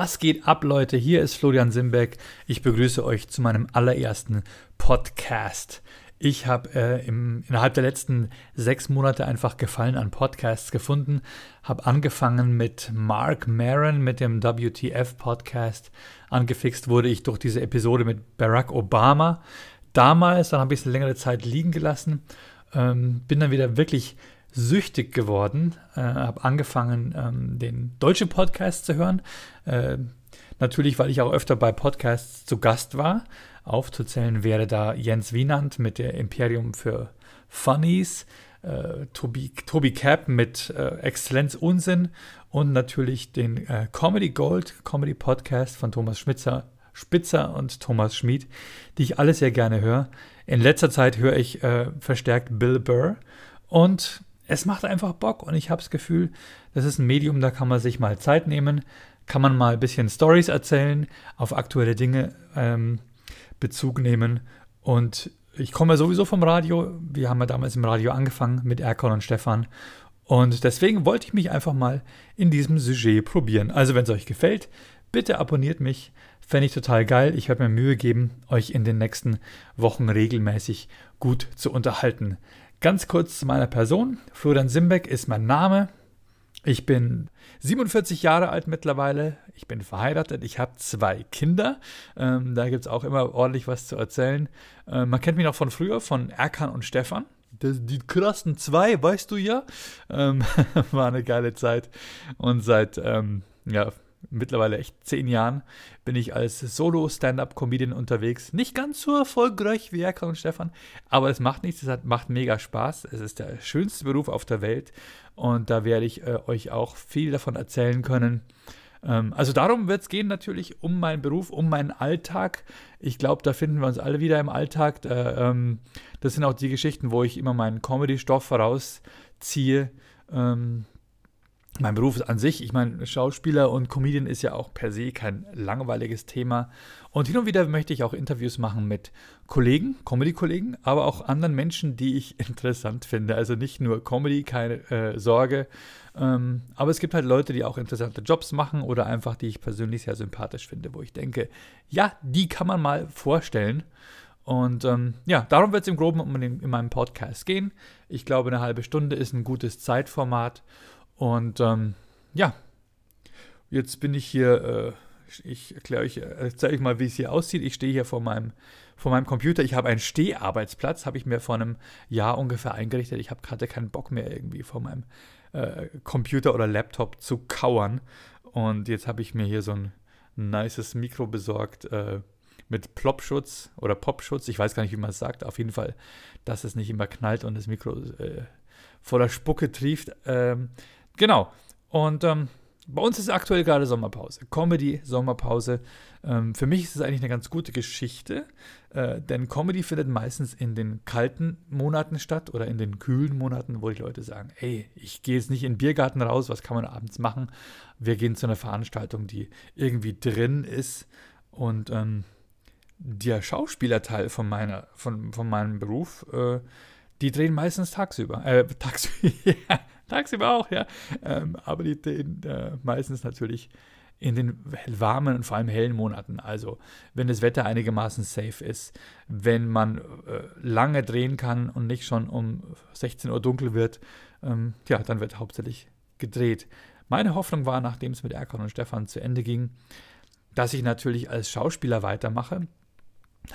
Was geht ab, Leute? Hier ist Florian Simbeck. Ich begrüße euch zu meinem allerersten Podcast. Ich habe äh, innerhalb der letzten sechs Monate einfach Gefallen an Podcasts gefunden. Habe angefangen mit Mark Maron mit dem WTF-Podcast. Angefixt wurde ich durch diese Episode mit Barack Obama. Damals, dann habe ich es längere Zeit liegen gelassen. Ähm, bin dann wieder wirklich süchtig geworden. Äh, habe angefangen, ähm, den deutschen Podcast zu hören. Äh, natürlich, weil ich auch öfter bei Podcasts zu Gast war. Aufzuzählen wäre da Jens Wienand mit der Imperium für Funnies, äh, Tobi, Tobi Cap mit äh, Exzellenz Unsinn und natürlich den äh, Comedy Gold Comedy Podcast von Thomas Schmitzer, Spitzer und Thomas Schmid, die ich alle sehr gerne höre. In letzter Zeit höre ich äh, verstärkt Bill Burr und es macht einfach Bock und ich habe das Gefühl, das ist ein Medium, da kann man sich mal Zeit nehmen, kann man mal ein bisschen Stories erzählen, auf aktuelle Dinge ähm, Bezug nehmen und ich komme sowieso vom Radio. Wir haben ja damals im Radio angefangen mit Erkon und Stefan. Und deswegen wollte ich mich einfach mal in diesem Sujet probieren. Also, wenn es euch gefällt, bitte abonniert mich. Fände ich total geil. Ich werde mir Mühe geben, euch in den nächsten Wochen regelmäßig gut zu unterhalten. Ganz kurz zu meiner Person. Florian Simbeck ist mein Name. Ich bin 47 Jahre alt mittlerweile. Ich bin verheiratet. Ich habe zwei Kinder. Ähm, da gibt es auch immer ordentlich was zu erzählen. Äh, man kennt mich noch von früher, von Erkan und Stefan. Das, die krassen zwei, weißt du ja. Ähm, war eine geile Zeit. Und seit ähm, ja, mittlerweile echt zehn Jahren bin ich als Solo-Stand-Up-Comedian unterwegs. Nicht ganz so erfolgreich wie Erkan und Stefan, aber es macht nichts, es hat, macht mega Spaß. Es ist der schönste Beruf auf der Welt und da werde ich äh, euch auch viel davon erzählen können. Ähm, also darum wird es gehen natürlich um meinen Beruf, um meinen Alltag. Ich glaube, da finden wir uns alle wieder im Alltag. Da, ähm, das sind auch die Geschichten, wo ich immer meinen Comedy-Stoff vorausziehe. Ähm, mein Beruf an sich, ich meine, Schauspieler und Comedian ist ja auch per se kein langweiliges Thema. Und hin und wieder möchte ich auch Interviews machen mit Kollegen, Comedy-Kollegen, aber auch anderen Menschen, die ich interessant finde. Also nicht nur Comedy, keine äh, Sorge. Ähm, aber es gibt halt Leute, die auch interessante Jobs machen oder einfach, die ich persönlich sehr sympathisch finde, wo ich denke, ja, die kann man mal vorstellen. Und ähm, ja, darum wird es im Groben in meinem Podcast gehen. Ich glaube, eine halbe Stunde ist ein gutes Zeitformat. Und ähm, ja, jetzt bin ich hier, äh, ich erkläre euch, äh, zeige euch mal, wie es hier aussieht. Ich stehe hier vor meinem, vor meinem Computer. Ich habe einen Steharbeitsplatz, habe ich mir vor einem Jahr ungefähr eingerichtet. Ich hatte keinen Bock mehr irgendwie vor meinem äh, Computer oder Laptop zu kauern. Und jetzt habe ich mir hier so ein nices Mikro besorgt äh, mit Plopschutz oder Popschutz. Ich weiß gar nicht, wie man es sagt. Auf jeden Fall, dass es nicht immer knallt und das Mikro äh, voller Spucke trieft. Ähm, Genau. Und ähm, bei uns ist aktuell gerade Sommerpause. Comedy, Sommerpause. Ähm, für mich ist es eigentlich eine ganz gute Geschichte, äh, denn Comedy findet meistens in den kalten Monaten statt oder in den kühlen Monaten, wo die Leute sagen, ey, ich gehe jetzt nicht in den Biergarten raus, was kann man abends machen? Wir gehen zu einer Veranstaltung, die irgendwie drin ist. Und ähm, der Schauspielerteil von, meiner, von, von meinem Beruf, äh, die drehen meistens tagsüber. Äh, tagsüber, tagsüber auch, ja. Ähm, aber die drehen äh, meistens natürlich in den warmen und vor allem hellen Monaten. Also wenn das Wetter einigermaßen safe ist, wenn man äh, lange drehen kann und nicht schon um 16 Uhr dunkel wird, ähm, ja, dann wird hauptsächlich gedreht. Meine Hoffnung war, nachdem es mit Erkan und Stefan zu Ende ging, dass ich natürlich als Schauspieler weitermache.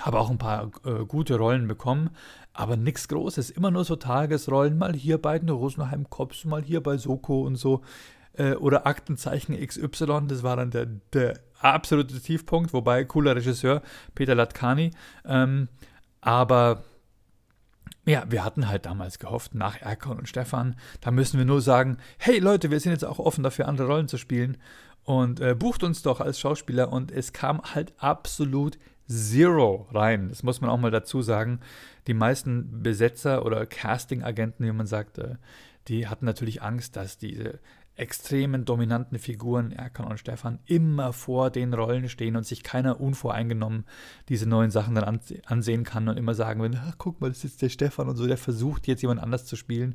Habe auch ein paar äh, gute Rollen bekommen, aber nichts Großes. Immer nur so Tagesrollen, mal hier bei den Rosenheim Cops, mal hier bei Soko und so. Äh, oder Aktenzeichen XY, das war dann der, der absolute Tiefpunkt, wobei cooler Regisseur, Peter Latkani. Ähm, aber ja, wir hatten halt damals gehofft, nach Erkon und Stefan, da müssen wir nur sagen, hey Leute, wir sind jetzt auch offen dafür, andere Rollen zu spielen und äh, bucht uns doch als Schauspieler und es kam halt absolut Zero rein. Das muss man auch mal dazu sagen. Die meisten Besetzer oder Casting-Agenten, wie man sagt, äh, die hatten natürlich Angst, dass diese extremen dominanten Figuren, Erkan und Stefan, immer vor den Rollen stehen und sich keiner unvoreingenommen diese neuen Sachen dann ansehen kann und immer sagen will, guck mal, das ist der Stefan und so, der versucht jetzt jemand anders zu spielen.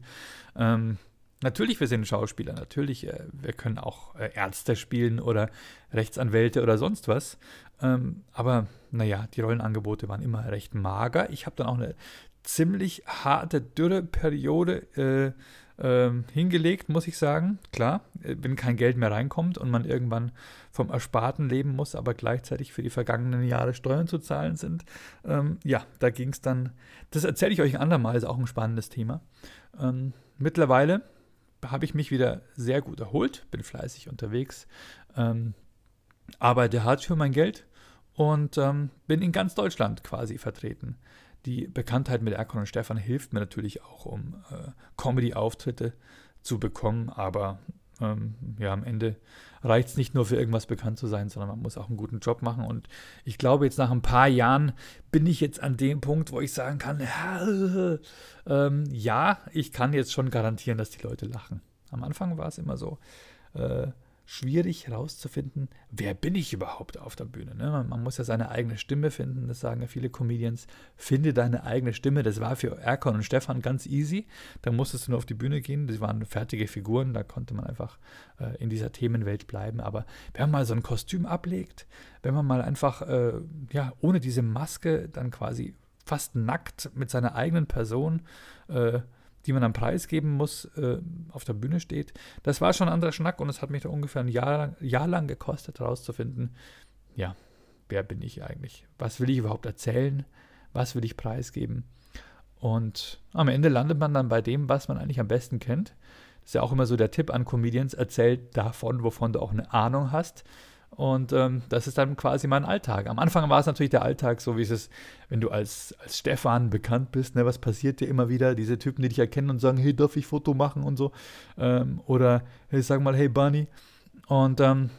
Ähm, Natürlich, wir sind Schauspieler, natürlich, äh, wir können auch äh, Ärzte spielen oder Rechtsanwälte oder sonst was. Ähm, aber naja, die Rollenangebote waren immer recht mager. Ich habe dann auch eine ziemlich harte Dürreperiode äh, äh, hingelegt, muss ich sagen. Klar, äh, wenn kein Geld mehr reinkommt und man irgendwann vom Ersparten leben muss, aber gleichzeitig für die vergangenen Jahre Steuern zu zahlen sind. Ähm, ja, da ging es dann, das erzähle ich euch ein andermal, ist auch ein spannendes Thema. Ähm, mittlerweile habe ich mich wieder sehr gut erholt, bin fleißig unterwegs, ähm, arbeite hart für mein Geld und ähm, bin in ganz Deutschland quasi vertreten. Die Bekanntheit mit Erkon und Stefan hilft mir natürlich auch, um äh, Comedy-Auftritte zu bekommen, aber ähm, ja, am Ende reicht es nicht nur für irgendwas bekannt zu sein, sondern man muss auch einen guten Job machen. Und ich glaube, jetzt nach ein paar Jahren bin ich jetzt an dem Punkt, wo ich sagen kann, ja, ähm, ja ich kann jetzt schon garantieren, dass die Leute lachen. Am Anfang war es immer so. Äh, schwierig herauszufinden, wer bin ich überhaupt auf der Bühne. Ne? Man, man, muss ja seine eigene Stimme finden, das sagen ja viele Comedians. Finde deine eigene Stimme. Das war für Erkon und Stefan ganz easy. Da musstest du nur auf die Bühne gehen. Das waren fertige Figuren, da konnte man einfach äh, in dieser Themenwelt bleiben. Aber wenn man mal so ein Kostüm ablegt, wenn man mal einfach äh, ja, ohne diese Maske dann quasi fast nackt mit seiner eigenen Person äh, die man am Preis geben muss, äh, auf der Bühne steht. Das war schon ein anderer Schnack und es hat mich da ungefähr ein Jahr, Jahr lang gekostet, herauszufinden, ja, wer bin ich eigentlich? Was will ich überhaupt erzählen? Was will ich preisgeben? Und am Ende landet man dann bei dem, was man eigentlich am besten kennt. Das ist ja auch immer so der Tipp an Comedians, erzähl davon, wovon du auch eine Ahnung hast. Und ähm, das ist dann quasi mein Alltag. Am Anfang war es natürlich der Alltag, so wie es ist, wenn du als, als Stefan bekannt bist. Ne, was passiert dir immer wieder? Diese Typen, die dich erkennen und sagen, hey, darf ich Foto machen und so. Ähm, oder, hey, sag mal, hey, Bunny. Und, ähm,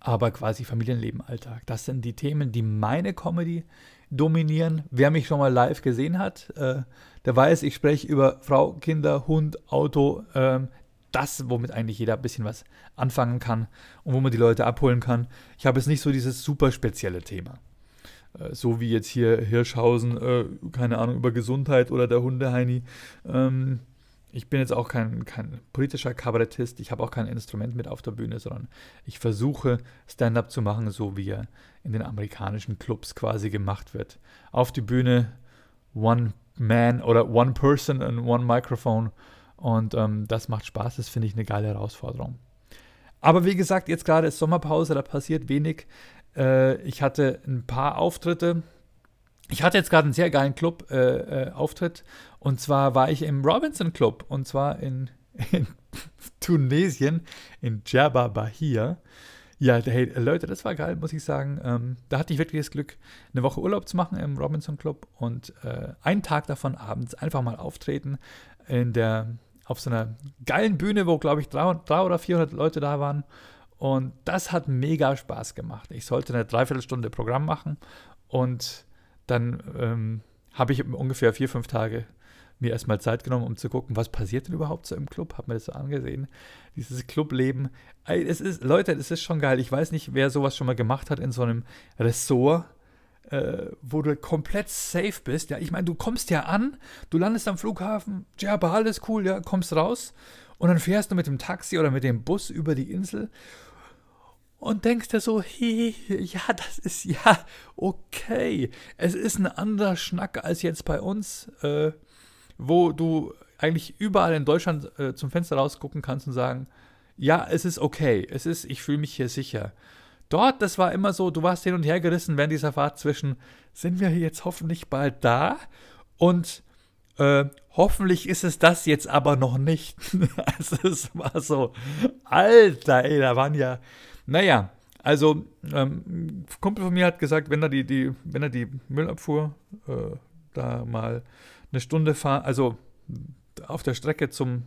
aber quasi Familienleben, Alltag. Das sind die Themen, die meine Comedy dominieren. Wer mich schon mal live gesehen hat, äh, der weiß, ich spreche über Frau, Kinder, Hund, Auto, ähm, das, womit eigentlich jeder ein bisschen was anfangen kann und wo man die Leute abholen kann. Ich habe jetzt nicht so dieses super spezielle Thema. Äh, so wie jetzt hier Hirschhausen, äh, keine Ahnung, über Gesundheit oder der Hundeheini. Ähm, ich bin jetzt auch kein, kein politischer Kabarettist, ich habe auch kein Instrument mit auf der Bühne, sondern ich versuche Stand-up zu machen, so wie er in den amerikanischen Clubs quasi gemacht wird. Auf die Bühne, one man oder one person and one microphone und ähm, das macht Spaß, das finde ich eine geile Herausforderung. Aber wie gesagt, jetzt gerade ist Sommerpause, da passiert wenig. Äh, ich hatte ein paar Auftritte. Ich hatte jetzt gerade einen sehr geilen Club-Auftritt. Äh, äh, und zwar war ich im Robinson Club. Und zwar in, in Tunesien, in Djerba Bahia. Ja, hey, Leute, das war geil, muss ich sagen. Ähm, da hatte ich wirklich das Glück, eine Woche Urlaub zu machen im Robinson Club und äh, einen Tag davon abends einfach mal auftreten in der auf so einer geilen Bühne, wo, glaube ich, 300, oder 400 Leute da waren. Und das hat mega Spaß gemacht. Ich sollte eine Dreiviertelstunde Programm machen und dann ähm, habe ich ungefähr vier, fünf Tage mir erstmal Zeit genommen, um zu gucken, was passiert denn überhaupt so im Club. Habe mir das so angesehen. Dieses Clubleben. Es ist, Leute, es ist schon geil. Ich weiß nicht, wer sowas schon mal gemacht hat in so einem Ressort äh, wo du komplett safe bist. Ja, ich meine, du kommst ja an, du landest am Flughafen, ja, aber alles cool, ja, kommst raus und dann fährst du mit dem Taxi oder mit dem Bus über die Insel und denkst dir so, hey, ja, das ist ja okay. Es ist ein anderer Schnack als jetzt bei uns, äh, wo du eigentlich überall in Deutschland äh, zum Fenster rausgucken kannst und sagen, ja, es ist okay, es ist, ich fühle mich hier sicher. Dort, das war immer so, du warst hin und her gerissen während dieser Fahrt zwischen, sind wir jetzt hoffentlich bald da? Und äh, hoffentlich ist es das jetzt aber noch nicht. also es war so, Alter, ey, da waren ja, naja, also ähm, Kumpel von mir hat gesagt, wenn er die, die, wenn er die Müllabfuhr äh, da mal eine Stunde fahren, also auf der Strecke zum,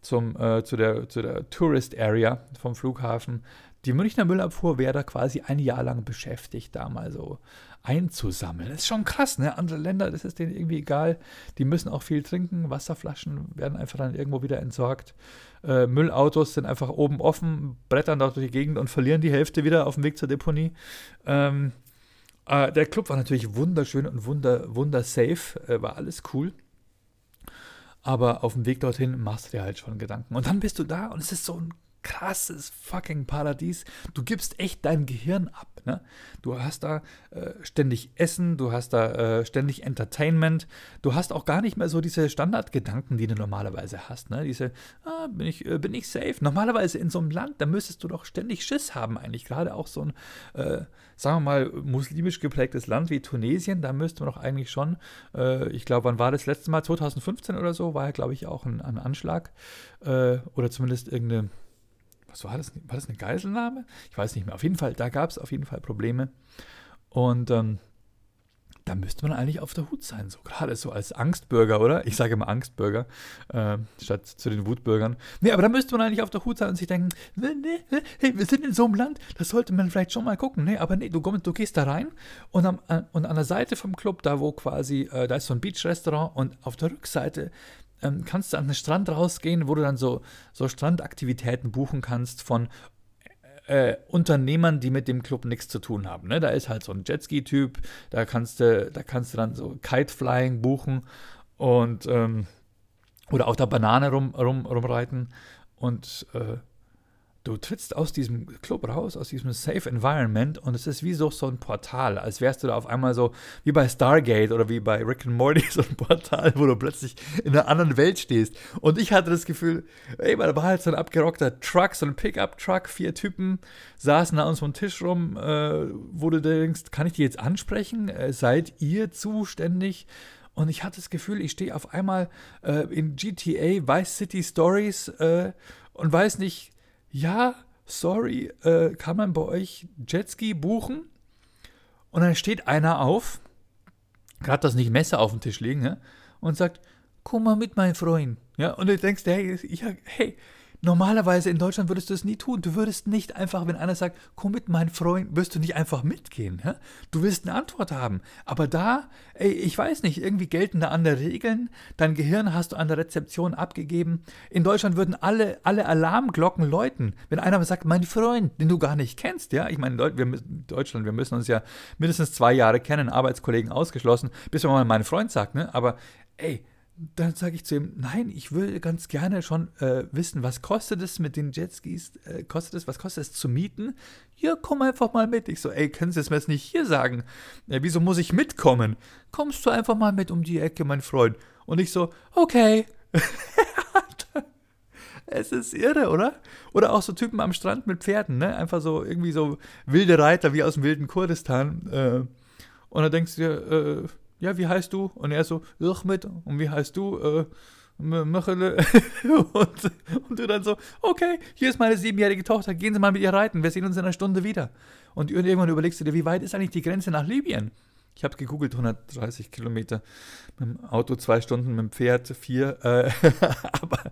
zum, äh, zu, der, zu der Tourist Area vom Flughafen, die Münchner Müllabfuhr wäre da quasi ein Jahr lang beschäftigt, da mal so einzusammeln. Das ist schon krass, ne? Andere Länder, das ist denen irgendwie egal. Die müssen auch viel trinken. Wasserflaschen werden einfach dann irgendwo wieder entsorgt. Äh, Müllautos sind einfach oben offen, brettern dort durch die Gegend und verlieren die Hälfte wieder auf dem Weg zur Deponie. Ähm, äh, der Club war natürlich wunderschön und wunder, wundersafe, äh, war alles cool. aber auf dem Weg dorthin machst du dir halt schon Gedanken. Und dann bist du da und es ist so ein krasses fucking Paradies. Du gibst echt dein Gehirn ab. Ne? Du hast da äh, ständig Essen, du hast da äh, ständig Entertainment, du hast auch gar nicht mehr so diese Standardgedanken, die du normalerweise hast. Ne? Diese, ah, bin, ich, äh, bin ich safe? Normalerweise in so einem Land, da müsstest du doch ständig Schiss haben eigentlich. Gerade auch so ein, äh, sagen wir mal, muslimisch geprägtes Land wie Tunesien, da müsste man doch eigentlich schon, äh, ich glaube, wann war das letzte Mal? 2015 oder so, war ja, glaube ich, auch ein, ein Anschlag äh, oder zumindest irgendeine was war das? War das eine Geiselnahme? Ich weiß nicht mehr. Auf jeden Fall, da gab es auf jeden Fall Probleme. Und ähm, da müsste man eigentlich auf der Hut sein, so gerade so als Angstbürger, oder? Ich sage immer Angstbürger, äh, statt zu den Wutbürgern. Nee, aber da müsste man eigentlich auf der Hut sein und sich denken, nee, nee, hey, wir sind in so einem Land, das sollte man vielleicht schon mal gucken. Nee, aber nee, du, komm, du gehst da rein und, am, äh, und an der Seite vom Club, da wo quasi, äh, da ist so ein Beach-Restaurant und auf der Rückseite ähm, kannst du an den Strand rausgehen, wo du dann so, so Strandaktivitäten buchen kannst von äh, Unternehmern, die mit dem Club nichts zu tun haben. Ne? Da ist halt so ein Jetski-Typ, da kannst du, da kannst du dann so Kiteflying buchen und ähm, oder auf der Banane rum, rum, rumreiten. Und äh, du trittst aus diesem Club raus, aus diesem Safe Environment und es ist wie so, so ein Portal, als wärst du da auf einmal so wie bei Stargate oder wie bei Rick and Morty, so ein Portal, wo du plötzlich in einer anderen Welt stehst. Und ich hatte das Gefühl, ey, da war halt so ein abgerockter Truck, so ein Pickup-Truck, vier Typen saßen da an so Tisch rum, äh, wo du denkst, kann ich die jetzt ansprechen? Äh, seid ihr zuständig? Und ich hatte das Gefühl, ich stehe auf einmal äh, in GTA Vice City Stories äh, und weiß nicht, ja, sorry, äh, kann man bei euch Jetski buchen? Und dann steht einer auf, gerade das nicht Messer auf dem Tisch liegen, ja, und sagt, komm mal mit, mein Freund. Ja, und du denkst, hey, ja, hey, Normalerweise in Deutschland würdest du es nie tun. Du würdest nicht einfach, wenn einer sagt, komm mit, mein Freund, wirst du nicht einfach mitgehen. Ja? Du willst eine Antwort haben. Aber da, ey, ich weiß nicht, irgendwie gelten da andere Regeln. Dein Gehirn hast du an der Rezeption abgegeben. In Deutschland würden alle, alle Alarmglocken läuten, wenn einer sagt, mein Freund, den du gar nicht kennst. Ja, ich meine, in Deutschland, wir müssen uns ja mindestens zwei Jahre kennen, Arbeitskollegen ausgeschlossen, bis man mal mein Freund sagt. Ne? Aber ey, dann sage ich zu ihm, nein, ich will ganz gerne schon äh, wissen, was kostet es mit den Jetskis, äh, kostet es, was kostet es zu mieten? Ja, komm einfach mal mit. Ich so, ey, können Sie es mir jetzt nicht hier sagen? Ja, wieso muss ich mitkommen? Kommst du einfach mal mit um die Ecke, mein Freund? Und ich so, okay. es ist irre, oder? Oder auch so Typen am Strand mit Pferden, ne? Einfach so irgendwie so wilde Reiter wie aus dem wilden Kurdistan. Äh, und da denkst du dir, äh, ja, wie heißt du? Und er so, Ahmed. Und wie heißt du? Äh, Michele. und, und du dann so, okay, hier ist meine siebenjährige Tochter, gehen Sie mal mit ihr reiten, wir sehen uns in einer Stunde wieder. Und irgendwann überlegst du dir, wie weit ist eigentlich die Grenze nach Libyen? Ich habe gegoogelt, 130 Kilometer mit dem Auto, zwei Stunden mit dem Pferd, vier. Äh, aber,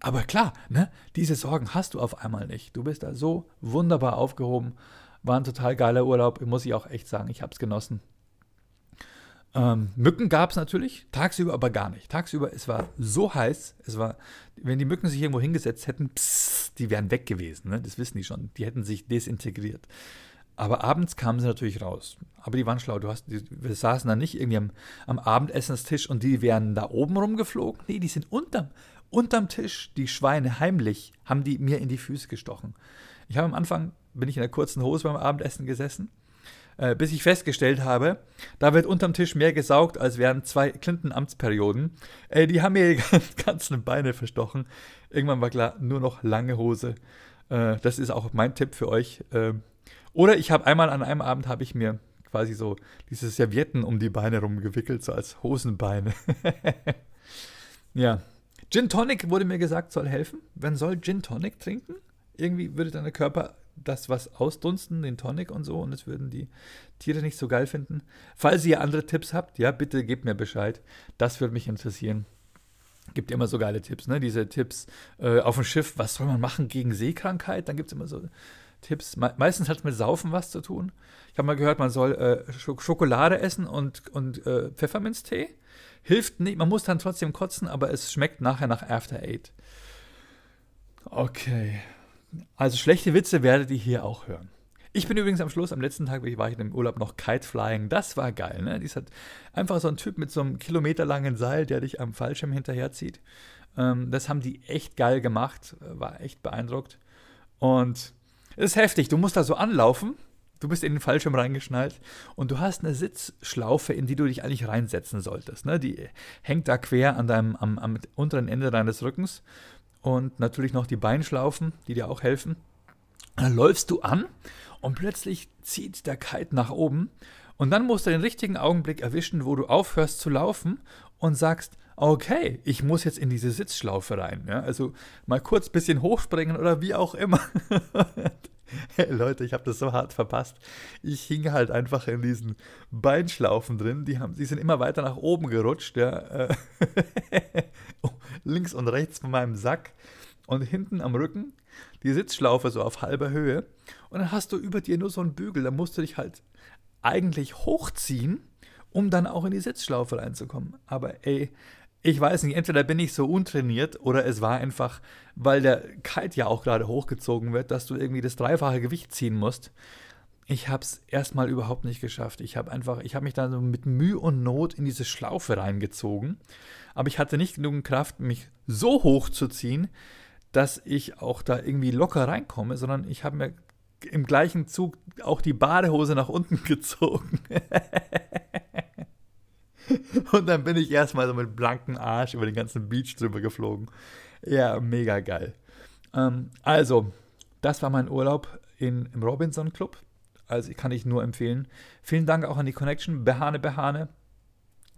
aber klar, ne, diese Sorgen hast du auf einmal nicht. Du bist da so wunderbar aufgehoben. War ein total geiler Urlaub, muss ich auch echt sagen. Ich habe es genossen. Ähm, Mücken gab es natürlich, tagsüber aber gar nicht. Tagsüber, es war so heiß, es war, wenn die Mücken sich irgendwo hingesetzt hätten, pss, die wären weg gewesen, ne? das wissen die schon, die hätten sich desintegriert. Aber abends kamen sie natürlich raus. Aber die waren schlau. Du hast, die, wir saßen da nicht irgendwie am, am Abendessenstisch und die wären da oben rumgeflogen. Nee, die sind unterm, unterm Tisch, die Schweine heimlich, haben die mir in die Füße gestochen. Ich habe am Anfang, bin ich in der kurzen Hose beim Abendessen gesessen äh, bis ich festgestellt habe, da wird unterm Tisch mehr gesaugt, als während zwei Clinton-Amtsperioden. Äh, die haben mir die ganzen Beine verstochen. Irgendwann war klar, nur noch lange Hose. Äh, das ist auch mein Tipp für euch. Ähm, oder ich habe einmal an einem Abend habe ich mir quasi so diese Servietten um die Beine rumgewickelt, so als Hosenbeine. ja. Gin Tonic wurde mir gesagt, soll helfen. Wer soll Gin Tonic trinken? Irgendwie würde dein Körper das was ausdunsten, den Tonic und so, und das würden die Tiere nicht so geil finden. Falls ihr andere Tipps habt, ja, bitte gebt mir Bescheid. Das würde mich interessieren. Gibt immer so geile Tipps, ne? Diese Tipps äh, auf dem Schiff, was soll man machen gegen Seekrankheit? Dann gibt es immer so Tipps. Me meistens hat es mit Saufen was zu tun. Ich habe mal gehört, man soll äh, Schokolade essen und, und äh, Pfefferminztee. Hilft nicht, man muss dann trotzdem kotzen, aber es schmeckt nachher nach After Eight. Okay. Also schlechte Witze werdet ihr hier auch hören. Ich bin übrigens am Schluss, am letzten Tag war ich im Urlaub noch Kiteflying. Das war geil, ne? Dies hat einfach so ein Typ mit so einem kilometerlangen Seil, der dich am Fallschirm hinterherzieht. Ähm, das haben die echt geil gemacht. War echt beeindruckt. Und es ist heftig. Du musst da so anlaufen. Du bist in den Fallschirm reingeschnallt und du hast eine Sitzschlaufe, in die du dich eigentlich reinsetzen solltest. Ne? Die hängt da quer an deinem, am, am unteren Ende deines Rückens und natürlich noch die Beinschlaufen, die dir auch helfen. Dann läufst du an und plötzlich zieht der Kite nach oben und dann musst du den richtigen Augenblick erwischen, wo du aufhörst zu laufen und sagst, okay, ich muss jetzt in diese Sitzschlaufe rein. Ja? Also mal kurz ein bisschen hochspringen oder wie auch immer. hey, Leute, ich habe das so hart verpasst. Ich hing halt einfach in diesen Beinschlaufen drin. Die, haben, die sind immer weiter nach oben gerutscht. Ja? Links und rechts von meinem Sack. Und hinten am Rücken die Sitzschlaufe so auf halber Höhe. Und dann hast du über dir nur so einen Bügel. Da musst du dich halt eigentlich hochziehen, um dann auch in die Sitzschlaufe reinzukommen. Aber ey, ich weiß nicht, entweder bin ich so untrainiert oder es war einfach, weil der Kite ja auch gerade hochgezogen wird, dass du irgendwie das dreifache Gewicht ziehen musst. Ich habe es erstmal überhaupt nicht geschafft. Ich habe einfach, ich habe mich dann so mit Mühe und Not in diese Schlaufe reingezogen, aber ich hatte nicht genug Kraft, mich so hoch zu ziehen, dass ich auch da irgendwie locker reinkomme, sondern ich habe mir im gleichen Zug auch die Badehose nach unten gezogen. Und dann bin ich erstmal so mit blankem Arsch über den ganzen Beach drüber geflogen. Ja, mega geil. Ähm, also, das war mein Urlaub in, im Robinson Club. Also kann ich nur empfehlen. Vielen Dank auch an die Connection, Behane Behane.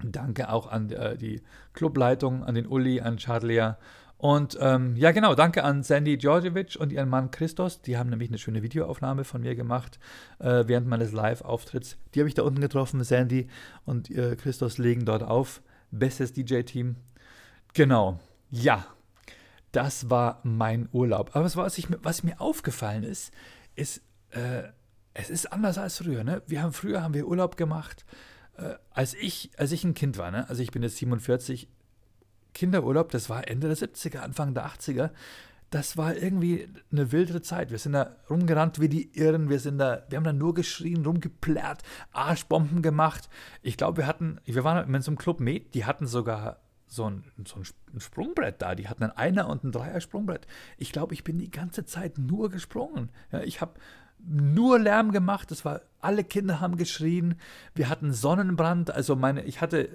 Danke auch an äh, die Clubleitung, an den Uli, an Chadlia und ähm, ja, genau, danke an Sandy Djordjevic und ihren Mann Christos. Die haben nämlich eine schöne Videoaufnahme von mir gemacht äh, während meines Live-Auftritts. Die habe ich da unten getroffen. Sandy und äh, Christos legen dort auf. Bestes DJ-Team. Genau. Ja, das war mein Urlaub. Aber was, was, ich, was mir aufgefallen ist, ist, äh, es ist anders als früher. Ne? Wir haben früher haben wir Urlaub gemacht, äh, als ich, als ich ein Kind war. Ne? Also ich bin jetzt 47 Kinderurlaub, das war Ende der 70er, Anfang der 80er. Das war irgendwie eine wildere Zeit. Wir sind da rumgerannt wie die Irren. Wir sind da, wir haben da nur geschrien, rumgeplärrt, Arschbomben gemacht. Ich glaube, wir hatten, wir waren in so einem Club Med, die hatten sogar so ein, so ein Sprungbrett da. Die hatten ein Einer- und ein Dreier-Sprungbrett. Ich glaube, ich bin die ganze Zeit nur gesprungen. Ja, ich habe nur Lärm gemacht. Das war, alle Kinder haben geschrien. Wir hatten Sonnenbrand. Also meine, ich hatte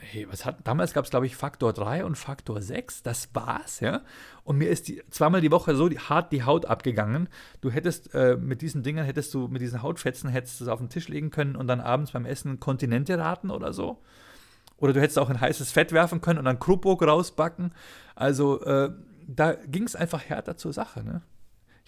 hey, was hat, damals gab es, glaube ich, Faktor 3 und Faktor 6, das war's, ja. Und mir ist die, zweimal die Woche so die, hart die Haut abgegangen. Du hättest äh, mit diesen Dingern, hättest du mit diesen Hautfetzen, hättest du es auf den Tisch legen können und dann abends beim Essen Kontinente raten oder so. Oder du hättest auch in heißes Fett werfen können und dann Krupburg rausbacken. Also äh, da ging es einfach härter zur Sache, ne?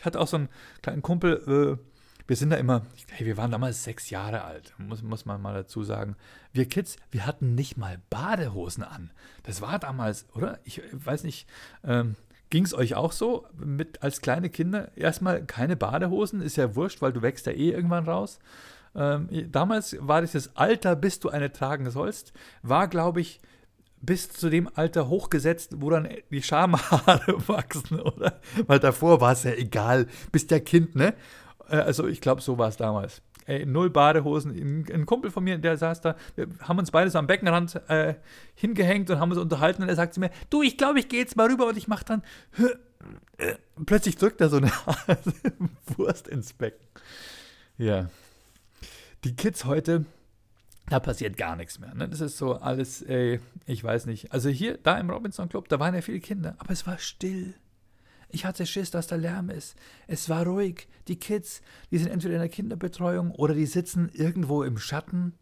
Ich hatte auch so einen kleinen Kumpel, äh, wir sind da immer, hey, wir waren damals sechs Jahre alt, muss, muss man mal dazu sagen. Wir Kids, wir hatten nicht mal Badehosen an. Das war damals, oder? Ich weiß nicht, ähm, ging es euch auch so mit als kleine Kinder? Erstmal keine Badehosen, ist ja wurscht, weil du wächst ja eh irgendwann raus. Ähm, damals war dieses Alter, bis du eine tragen sollst, war, glaube ich, bis zu dem Alter hochgesetzt, wo dann die Schamhaare wachsen, oder? Weil davor war es ja egal, bist ja Kind, ne? Äh, also ich glaube, so war es damals. Ey, null Badehosen. Ein, Kumpel von mir, der saß da, wir haben uns beide so am Beckenrand äh, hingehängt und haben uns unterhalten und er sagt zu mir, du, ich glaube, ich gehe jetzt mal rüber und ich mache dann äh, plötzlich drückt er so eine Wurst ins Becken. Ja. Die Kids heute, da passiert gar nichts mehr. Ne? Das ist so alles, ey, ich weiß nicht. Also hier, da im Robinson Club, da waren ja viele Kinder, aber es war still. Ich hatte Schiss, dass da Lärm ist. Es war ruhig. Die Kids, die sind entweder in der Kinderbetreuung oder die sitzen irgendwo im Schatten,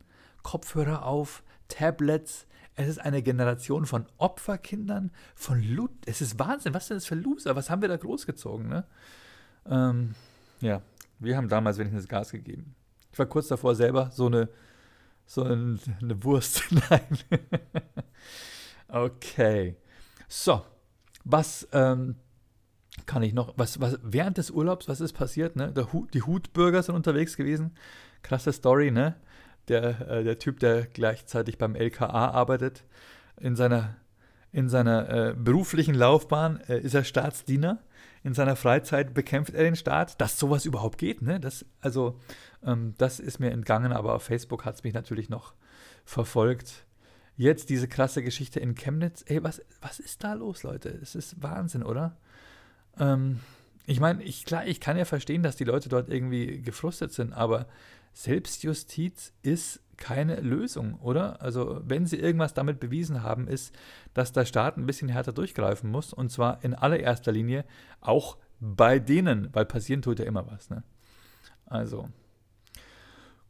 Kopfhörer auf, Tablets. Es ist eine Generation von Opferkindern, von Loot. Es ist Wahnsinn. Was sind das für Loser? Was haben wir da großgezogen, ne? Ähm, ja, wir haben damals wenigstens Gas gegeben. Ich war kurz davor selber so eine, so eine, eine Wurst. Nein. okay. So, was ähm, kann ich noch, was, was, während des Urlaubs, was ist passiert, ne? Der, die Hutbürger sind unterwegs gewesen. Krasse Story, ne? Der, äh, der Typ, der gleichzeitig beim LKA arbeitet, in seiner, in seiner äh, beruflichen Laufbahn äh, ist er Staatsdiener in seiner Freizeit bekämpft er den Staat, dass sowas überhaupt geht. Ne? Das, also, ähm, das ist mir entgangen, aber auf Facebook hat es mich natürlich noch verfolgt. Jetzt diese krasse Geschichte in Chemnitz. Ey, was, was ist da los, Leute? Es ist Wahnsinn, oder? Ähm, ich meine, ich, klar, ich kann ja verstehen, dass die Leute dort irgendwie gefrustet sind, aber Selbstjustiz ist keine Lösung, oder? Also, wenn sie irgendwas damit bewiesen haben, ist, dass der Staat ein bisschen härter durchgreifen muss und zwar in allererster Linie auch bei denen, weil passieren tut ja immer was, ne? Also,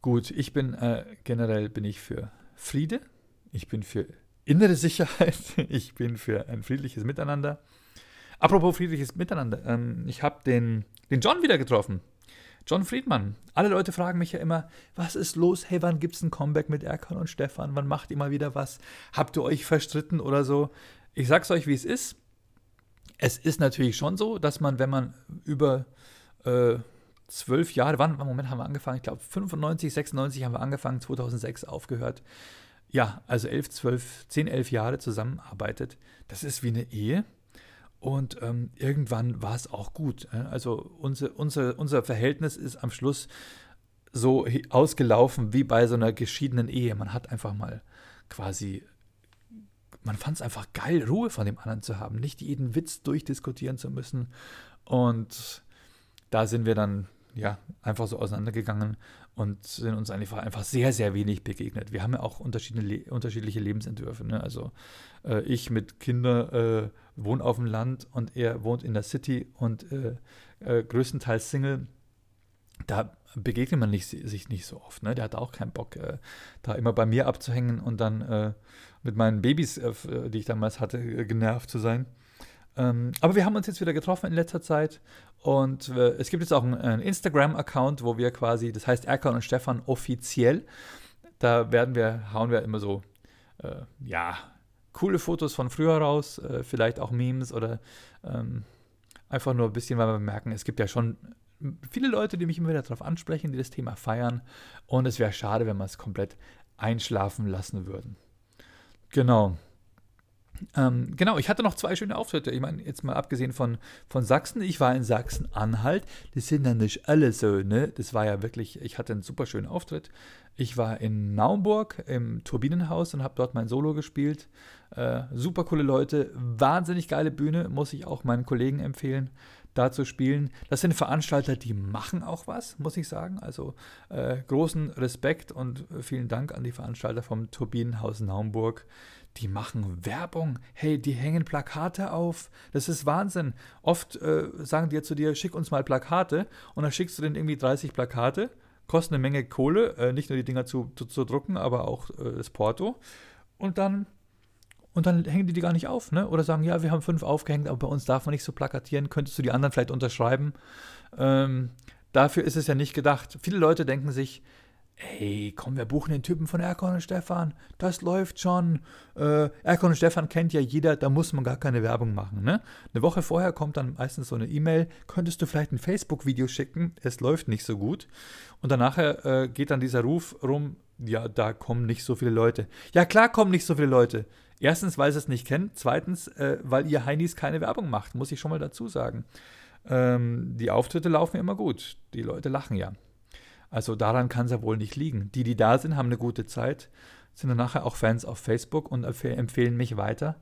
gut, ich bin äh, generell bin ich für Friede, ich bin für innere Sicherheit, ich bin für ein friedliches Miteinander. Apropos friedliches Miteinander, ähm, ich habe den, den John wieder getroffen. John Friedmann. Alle Leute fragen mich ja immer, was ist los? Hey, wann gibt es ein Comeback mit Erkan und Stefan? Wann macht ihr mal wieder was? Habt ihr euch verstritten oder so? Ich sag's euch, wie es ist. Es ist natürlich schon so, dass man, wenn man über äh, zwölf Jahre, wann, Moment haben wir angefangen? Ich glaube 95, 96 haben wir angefangen, 2006 aufgehört ja, also elf, zwölf, zehn, elf Jahre zusammenarbeitet, das ist wie eine Ehe. Und ähm, irgendwann war es auch gut. Also unser, unser, unser Verhältnis ist am Schluss so ausgelaufen wie bei so einer geschiedenen Ehe. Man hat einfach mal quasi, man fand es einfach geil, Ruhe von dem anderen zu haben, nicht jeden Witz durchdiskutieren zu müssen. Und da sind wir dann ja einfach so auseinandergegangen und sind uns einfach, einfach sehr, sehr wenig begegnet. Wir haben ja auch unterschiedliche, unterschiedliche Lebensentwürfe. Ne? Also äh, ich mit Kindern äh, wohne auf dem Land und er wohnt in der City und äh, äh größtenteils Single. Da begegnet man nicht, sich nicht so oft. Ne? Der hat auch keinen Bock, äh, da immer bei mir abzuhängen und dann äh, mit meinen Babys, die ich damals hatte, genervt zu sein. Ähm, aber wir haben uns jetzt wieder getroffen in letzter Zeit und äh, es gibt jetzt auch einen, Instagram-Account, wo wir quasi, das heißt Erkan und Stefan offiziell, da werden wir, hauen wir immer so, äh, ja, coole Fotos von früher raus, äh, vielleicht auch Memes oder ähm, einfach nur ein bisschen, weil wir merken, es gibt ja schon viele Leute, die mich immer wieder darauf ansprechen, die das Thema feiern und es wäre schade, wenn wir es komplett einschlafen lassen würden. Genau. Ähm, genau, ich hatte noch zwei schöne Auftritte. Ich meine, jetzt mal abgesehen von, von Sachsen, ich war in Sachsen-Anhalt. Das sind dann nicht alle so, ne? Das war ja wirklich, ich hatte einen super schönen Auftritt. Ich war in Naumburg im Turbinenhaus und habe dort mein Solo gespielt. Äh, super coole Leute, wahnsinnig geile Bühne, muss ich auch meinen Kollegen empfehlen da zu spielen. Das sind Veranstalter, die machen auch was, muss ich sagen. Also äh, großen Respekt und vielen Dank an die Veranstalter vom Turbinenhaus Naumburg die machen Werbung. Hey, die hängen Plakate auf. Das ist Wahnsinn. Oft äh, sagen die zu dir, schick uns mal Plakate. Und dann schickst du denen irgendwie 30 Plakate. Kosten eine Menge Kohle. Äh, nicht nur die Dinger zu, zu, zu drucken, aber auch äh, das Porto. Und dann, und dann hängen die die gar nicht auf. Ne? Oder sagen, ja, wir haben fünf aufgehängt, aber bei uns darf man nicht so plakatieren. Könntest du die anderen vielleicht unterschreiben? Ähm, dafür ist es ja nicht gedacht. Viele Leute denken sich, Ey, komm, wir buchen den Typen von Erkon und Stefan. Das läuft schon. Äh, Erkon und Stefan kennt ja jeder, da muss man gar keine Werbung machen. Ne? Eine Woche vorher kommt dann meistens so eine E-Mail, könntest du vielleicht ein Facebook-Video schicken? Es läuft nicht so gut. Und danach äh, geht dann dieser Ruf rum, ja, da kommen nicht so viele Leute. Ja, klar kommen nicht so viele Leute. Erstens, weil sie es nicht kennt. Zweitens, äh, weil ihr Heinis keine Werbung macht, muss ich schon mal dazu sagen. Ähm, die Auftritte laufen immer gut. Die Leute lachen ja. Also daran kann es ja wohl nicht liegen. Die, die da sind, haben eine gute Zeit, sind dann nachher auch Fans auf Facebook und empfehlen mich weiter.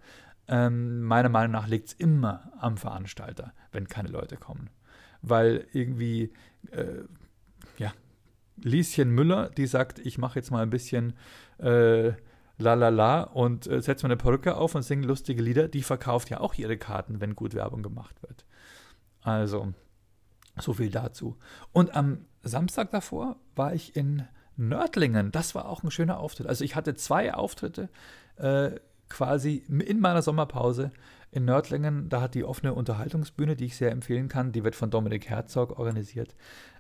Ähm, meiner Meinung nach liegt es immer am Veranstalter, wenn keine Leute kommen. Weil irgendwie, äh, ja, Lieschen Müller, die sagt, ich mache jetzt mal ein bisschen äh, la la la und äh, setze mir eine Perücke auf und singe lustige Lieder, die verkauft ja auch ihre Karten, wenn gut Werbung gemacht wird. Also, so viel dazu. Und am Samstag davor war ich in Nördlingen. Das war auch ein schöner Auftritt. Also ich hatte zwei Auftritte äh, quasi in meiner Sommerpause in Nördlingen. Da hat die offene Unterhaltungsbühne, die ich sehr empfehlen kann, die wird von Dominik Herzog organisiert,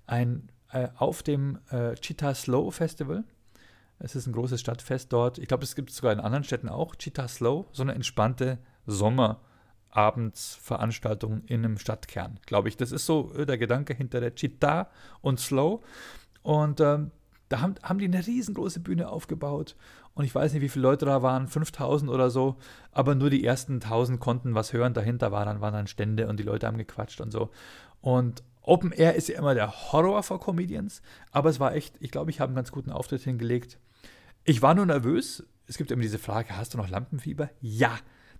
ein äh, auf dem äh, Cheetah Slow Festival. Es ist ein großes Stadtfest dort. Ich glaube, es gibt sogar in anderen Städten auch. Cheetah Slow, so eine entspannte Sommer- Abendsveranstaltung in einem Stadtkern, glaube ich. Das ist so äh, der Gedanke hinter der Chita und Slow. Und ähm, Da haben, haben die eine riesengroße Bühne aufgebaut und ich weiß nicht, wie viele Leute da waren, 5000 oder so, aber nur die ersten 1000 konnten was hören. Dahinter waren dann, waren dann Stände und die Leute haben gequatscht und so. Und Open Air ist ja immer der Horror für Comedians, aber es war echt, ich glaube, ich habe einen ganz guten Auftritt hingelegt. Ich war nur nervös. Es gibt immer diese Frage, hast du noch Lampenfieber? Ja,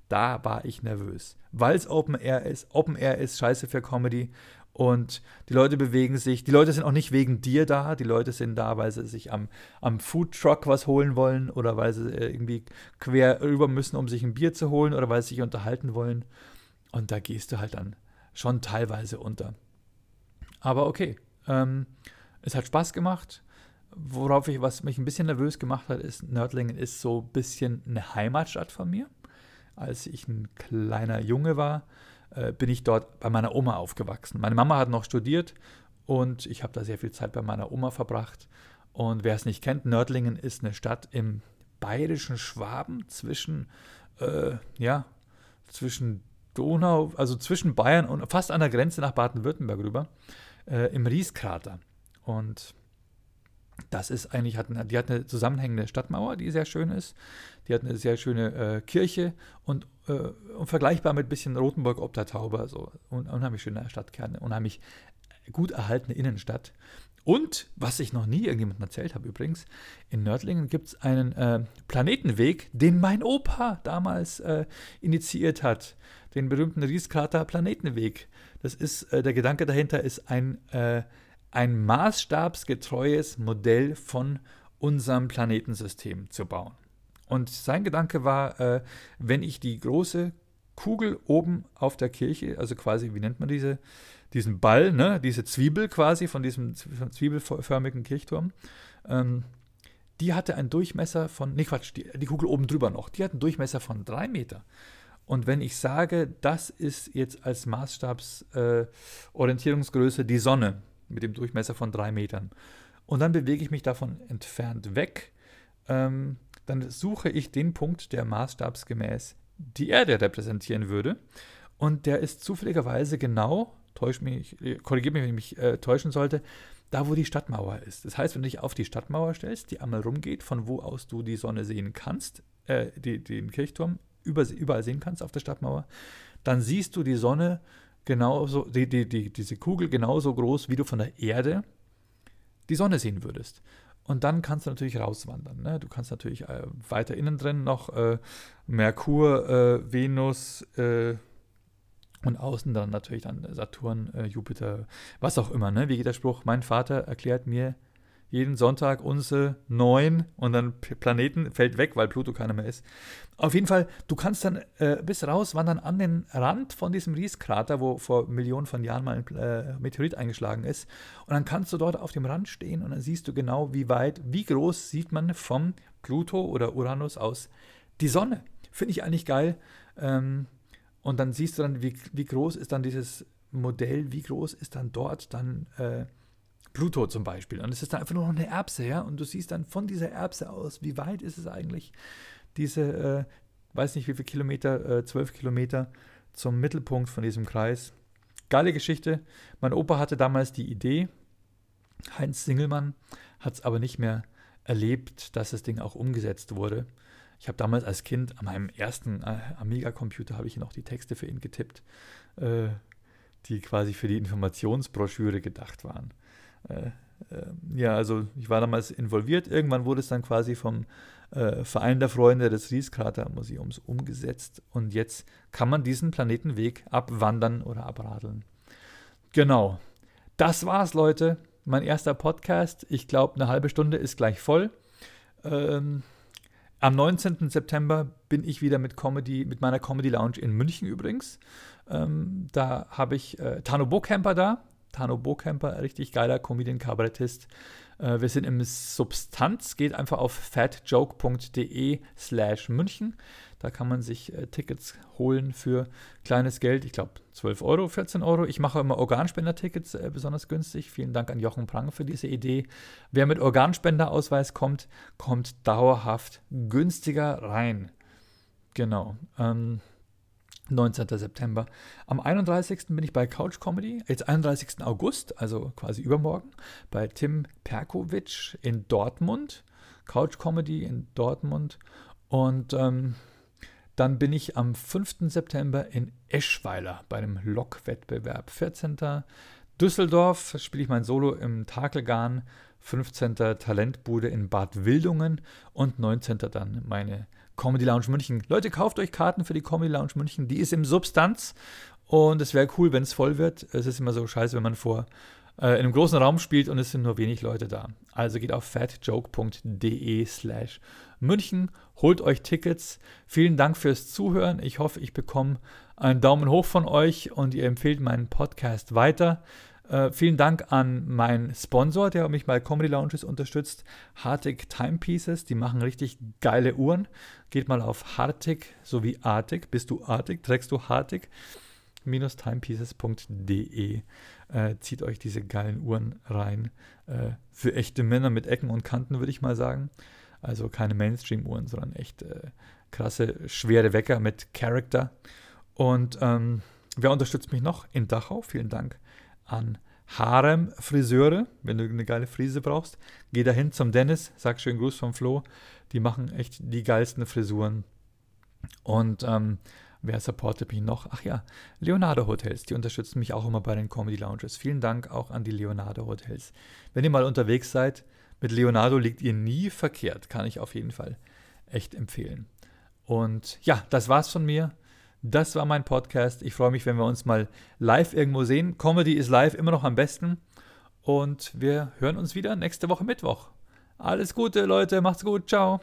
da war ich nervös, weil es Open Air ist. Open Air ist scheiße für Comedy und die Leute bewegen sich. Die Leute sind auch nicht wegen dir da. Die Leute sind da, weil sie sich am, am Food Truck was holen wollen oder weil sie äh, irgendwie quer rüber müssen, um sich ein Bier zu holen oder weil sie sich unterhalten wollen. Und da gehst du halt dann schon teilweise unter. Aber okay, ähm, es hat Spaß gemacht. Worauf ich, was mich ein bisschen nervös gemacht hat, ist, Nördlingen ist so ein bisschen eine Heimatstadt von mir. Als ich ein kleiner Junge war, äh, bin ich dort bei meiner Oma aufgewachsen. Meine Mama hat noch studiert und ich habe da sehr viel Zeit bei meiner Oma verbracht. Und wer es nicht kennt, Nördlingen ist eine Stadt im bayerischen Schwaben zwischen, äh, ja, zwischen Donau, also zwischen Bayern und fast an der Grenze nach Baden-Württemberg rüber, äh, im Rieskrater. Und das ist eigentlich, hat eine, die hat eine zusammenhängende Stadtmauer, die sehr schön ist. Die hat eine sehr schöne äh, Kirche und, äh, und, vergleichbar mit ein bisschen Rothenburg ob der Taube. Also un, unheimlich schöne Stadtkern, unheimlich gut erhaltene Innenstadt. Und, was ich noch nie irgendjemandem erzählt habe übrigens, in Nördlingen gibt es einen äh, Planetenweg, den mein Opa damals äh, initiiert hat. Den berühmten Rieskrater Planetenweg. Das ist, äh, der Gedanke dahinter ist ein äh, ein maßstabsgetreues Modell von unserem Planetensystem zu bauen. Und sein Gedanke war, äh, wenn ich die große Kugel oben auf der Kirche, also quasi, wie nennt man diese, diesen Ball, ne, diese Zwiebel quasi von diesem zwiebelförmigen Kirchturm, ähm, die hatte einen Durchmesser von, nee Quatsch, die, die, Kugel oben drüber noch, die hat einen Durchmesser von drei Meter. Und wenn ich sage, das ist jetzt als Maßstabsorientierungsgröße äh, die Sonne, mit dem Durchmesser von drei Metern. Und dann bewege ich mich davon entfernt weg. Ähm, dann suche ich den Punkt, der maßstabsgemäß die Erde repräsentieren würde. Und der ist zufälligerweise genau, täusch mich, korrigiere mich, wenn ich mich äh, täuschen sollte, da, wo die Stadtmauer ist. Das heißt, wenn du dich auf die Stadtmauer stellst, die einmal rumgeht, von wo aus du die Sonne sehen kannst, äh, die, den Kirchturm über, überall sehen kannst auf der Stadtmauer, dann siehst du die Sonne genauso, die, die, die, diese Kugel genauso groß, wie du von der Erde die Sonne sehen würdest. Und dann kannst du natürlich rauswandern. Ne? Du kannst natürlich äh, weiter innen drin noch äh, Merkur, äh, Venus äh, und außen dann natürlich dann Saturn, äh, Jupiter, was auch immer. Ne? Wie geht der Spruch? Mein Vater erklärt mir jeden Sonntag unsere neun und dann Planeten fällt weg, weil Pluto keiner mehr ist. Auf jeden Fall, du kannst dann äh, bis rauswandern an den Rand von diesem Rieskrater, wo vor Millionen von Jahren mal ein äh, Meteorit eingeschlagen ist. Und dann kannst du dort auf dem Rand stehen und dann siehst du genau, wie weit, wie groß sieht man vom Pluto oder Uranus aus die Sonne. Finde ich eigentlich geil. Ähm, und dann siehst du dann, wie, wie groß ist dann dieses Modell, wie groß ist dann dort dann äh, Pluto zum Beispiel. Und es ist dann einfach nur noch eine Erbse, ja. Und du siehst dann von dieser Erbse aus, wie weit ist es eigentlich, diese, äh, weiß nicht wie viele Kilometer, äh, zwölf Kilometer zum Mittelpunkt von diesem Kreis. Geile Geschichte. Mein Opa hatte damals die Idee, Heinz Singelmann hat es aber nicht mehr erlebt, dass das Ding auch umgesetzt wurde. Ich habe damals als Kind an meinem ersten äh, Amiga-Computer habe ich noch die Texte für ihn getippt, äh, die quasi für die Informationsbroschüre gedacht waren. Äh, äh, ja, also ich war damals involviert. Irgendwann wurde es dann quasi vom äh, Verein der Freunde des Rieskrater-Museums umgesetzt. Und jetzt kann man diesen Planetenweg abwandern oder abradeln. Genau. Das war's, Leute. Mein erster Podcast. Ich glaube, eine halbe Stunde ist gleich voll. Ähm, am 19. September bin ich wieder mit Comedy, mit meiner Comedy Lounge in München übrigens. Ähm, da habe ich äh, Tano Bocamper da. Tano Bocamper, richtig geiler Comedian-Kabarettist. Äh, wir sind im Substanz, geht einfach auf fatjoke.de slash München. Da kann man sich äh, Tickets holen für kleines Geld. Ich glaube 12 Euro, 14 Euro. Ich mache immer Organspender-Tickets äh, besonders günstig. Vielen Dank an Jochen Prang für diese Idee. Wer mit Organspenderausweis kommt, kommt dauerhaft günstiger rein. Genau. Ähm, 19. September. Am 31. bin ich bei Couch Comedy, jetzt 31. August, also quasi übermorgen, bei Tim Perkovic in Dortmund. Couch Comedy in Dortmund. Und ähm, dann bin ich am 5. September in Eschweiler bei einem Lokwettbewerb. 14. Düsseldorf spiele ich mein Solo im Takelgarn. 15. Talentbude in Bad Wildungen und 19. dann meine Comedy Lounge München. Leute, kauft euch Karten für die Comedy Lounge München. Die ist im Substanz und es wäre cool, wenn es voll wird. Es ist immer so scheiße, wenn man vor äh, in einem großen Raum spielt und es sind nur wenig Leute da. Also geht auf fatjoke.de slash München, holt euch Tickets. Vielen Dank fürs Zuhören. Ich hoffe, ich bekomme einen Daumen hoch von euch und ihr empfehlt meinen Podcast weiter. Äh, vielen Dank an meinen Sponsor, der mich bei Comedy Lounges unterstützt, Hartig Timepieces. Die machen richtig geile Uhren. Geht mal auf Hartig sowie Artig. Bist du Artig? Trägst du Hartig? timepieces.de. Äh, zieht euch diese geilen Uhren rein. Äh, für echte Männer mit Ecken und Kanten, würde ich mal sagen. Also keine Mainstream-Uhren, sondern echt äh, krasse, schwere Wecker mit Charakter. Und ähm, wer unterstützt mich noch? In Dachau. Vielen Dank an Harem Friseure. Wenn du eine geile Frise brauchst, geh dahin zum Dennis. Sag schönen Gruß vom Flo. Die machen echt die geilsten Frisuren. Und ähm, wer supportet mich noch? Ach ja, Leonardo Hotels. Die unterstützen mich auch immer bei den Comedy Lounges. Vielen Dank auch an die Leonardo Hotels. Wenn ihr mal unterwegs seid, mit Leonardo liegt ihr nie verkehrt. Kann ich auf jeden Fall echt empfehlen. Und ja, das war's von mir. Das war mein Podcast. Ich freue mich, wenn wir uns mal live irgendwo sehen. Comedy ist live immer noch am besten. Und wir hören uns wieder nächste Woche Mittwoch. Alles Gute, Leute. Macht's gut. Ciao.